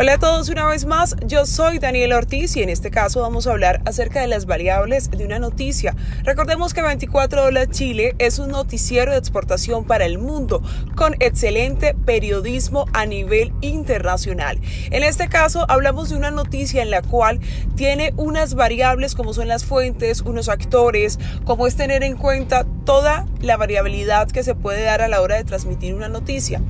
Hola a todos una vez más, yo soy Daniel Ortiz y en este caso vamos a hablar acerca de las variables de una noticia. Recordemos que 24 Horas Chile es un noticiero de exportación para el mundo con excelente periodismo a nivel internacional. En este caso hablamos de una noticia en la cual tiene unas variables como son las fuentes, unos actores, como es tener en cuenta toda la variabilidad que se puede dar a la hora de transmitir una noticia.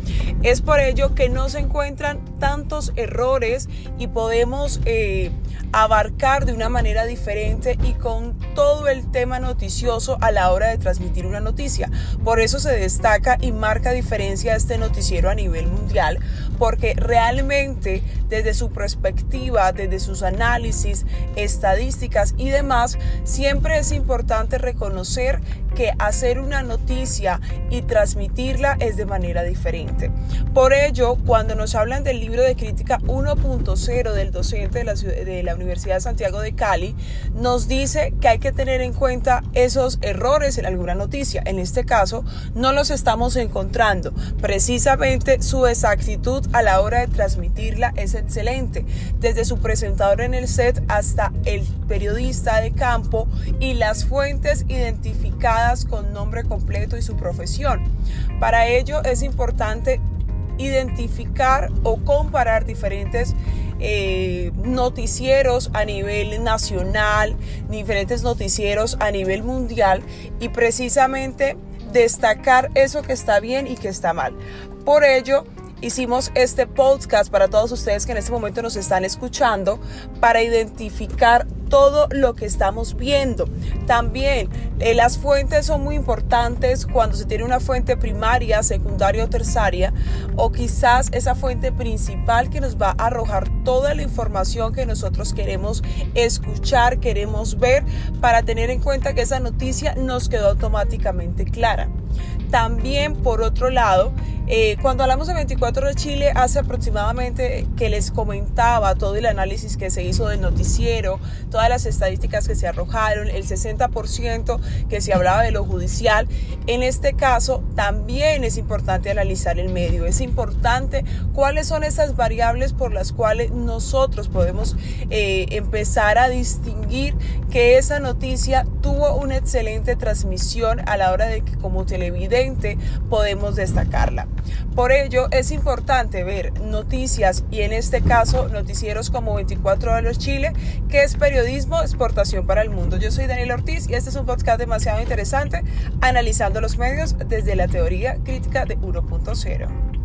Es por ello que no se encuentran tantos errores y podemos eh, abarcar de una manera diferente y con todo el tema noticioso a la hora de transmitir una noticia. Por eso se destaca y marca diferencia este noticiero a nivel mundial, porque realmente desde su perspectiva, desde sus análisis, estadísticas y demás, siempre es importante reconocer que hacer una noticia y transmitirla es de manera diferente. Por ello, cuando nos hablan del libro de crítica 1.0 del docente de la, de la Universidad de Santiago de Cali, nos dice que hay que tener en cuenta esos errores en alguna noticia. En este caso, no los estamos encontrando. Precisamente su exactitud a la hora de transmitirla es excelente. Desde su presentador en el set hasta el periodista de campo y las fuentes identificadas con nombre completo y su profesión. Para ello es importante identificar o comparar diferentes eh, noticieros a nivel nacional, diferentes noticieros a nivel mundial y precisamente destacar eso que está bien y que está mal. Por ello, hicimos este podcast para todos ustedes que en este momento nos están escuchando para identificar todo lo que estamos viendo. También eh, las fuentes son muy importantes cuando se tiene una fuente primaria, secundaria o terciaria, o quizás esa fuente principal que nos va a arrojar toda la información que nosotros queremos escuchar, queremos ver, para tener en cuenta que esa noticia nos quedó automáticamente clara. También, por otro lado, eh, cuando hablamos de 24 de Chile, hace aproximadamente que les comentaba todo el análisis que se hizo del noticiero, todas las estadísticas que se arrojaron, el 60% que se hablaba de lo judicial. En este caso, también es importante analizar el medio, es importante cuáles son esas variables por las cuales nosotros podemos eh, empezar a distinguir que esa noticia tuvo una excelente transmisión a la hora de que como televidente podemos destacarla. Por ello es importante ver noticias y en este caso noticieros como 24 horas Chile, que es periodismo exportación para el mundo. Yo soy Daniel Ortiz y este es un podcast demasiado interesante analizando los medios desde la teoría crítica de 1.0.